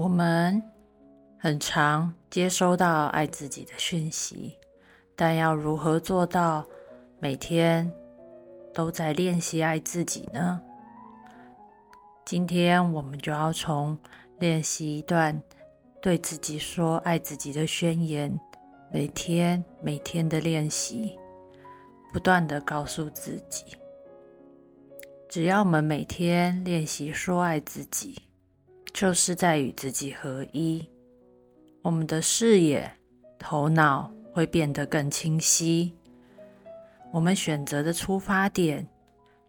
我们很常接收到爱自己的讯息，但要如何做到每天都在练习爱自己呢？今天我们就要从练习一段对自己说爱自己的宣言，每天每天的练习，不断的告诉自己。只要我们每天练习说爱自己，就是在与自己合一。我们的视野、头脑会变得更清晰。我们选择的出发点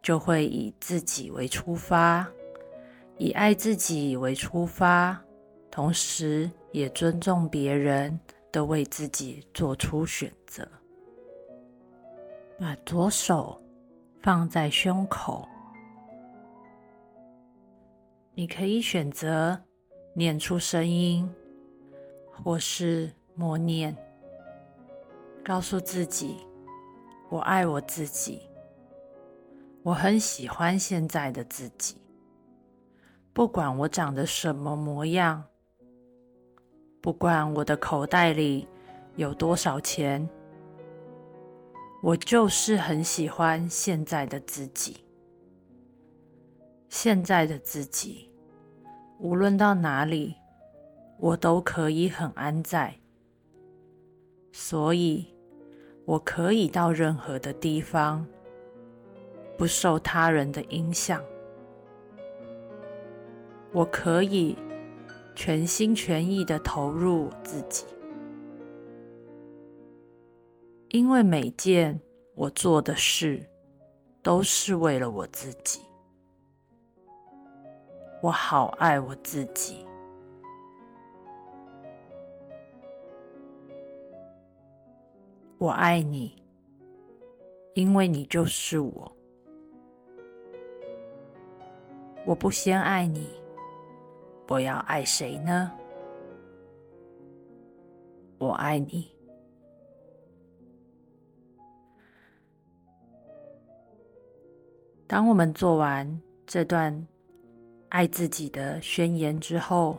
就会以自己为出发，以爱自己为出发，同时也尊重别人的为自己做出选择。把左手放在胸口。你可以选择念出声音，或是默念，告诉自己：“我爱我自己，我很喜欢现在的自己。不管我长得什么模样，不管我的口袋里有多少钱，我就是很喜欢现在的自己。”现在的自己，无论到哪里，我都可以很安在。所以，我可以到任何的地方，不受他人的影响。我可以全心全意的投入我自己，因为每件我做的事，都是为了我自己。我好爱我自己，我爱你，因为你就是我。我不先爱你，我要爱谁呢？我爱你。当我们做完这段。爱自己的宣言之后，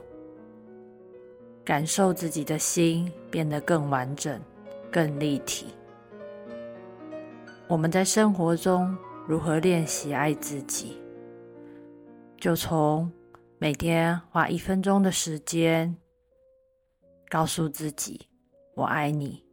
感受自己的心变得更完整、更立体。我们在生活中如何练习爱自己？就从每天花一分钟的时间，告诉自己“我爱你”，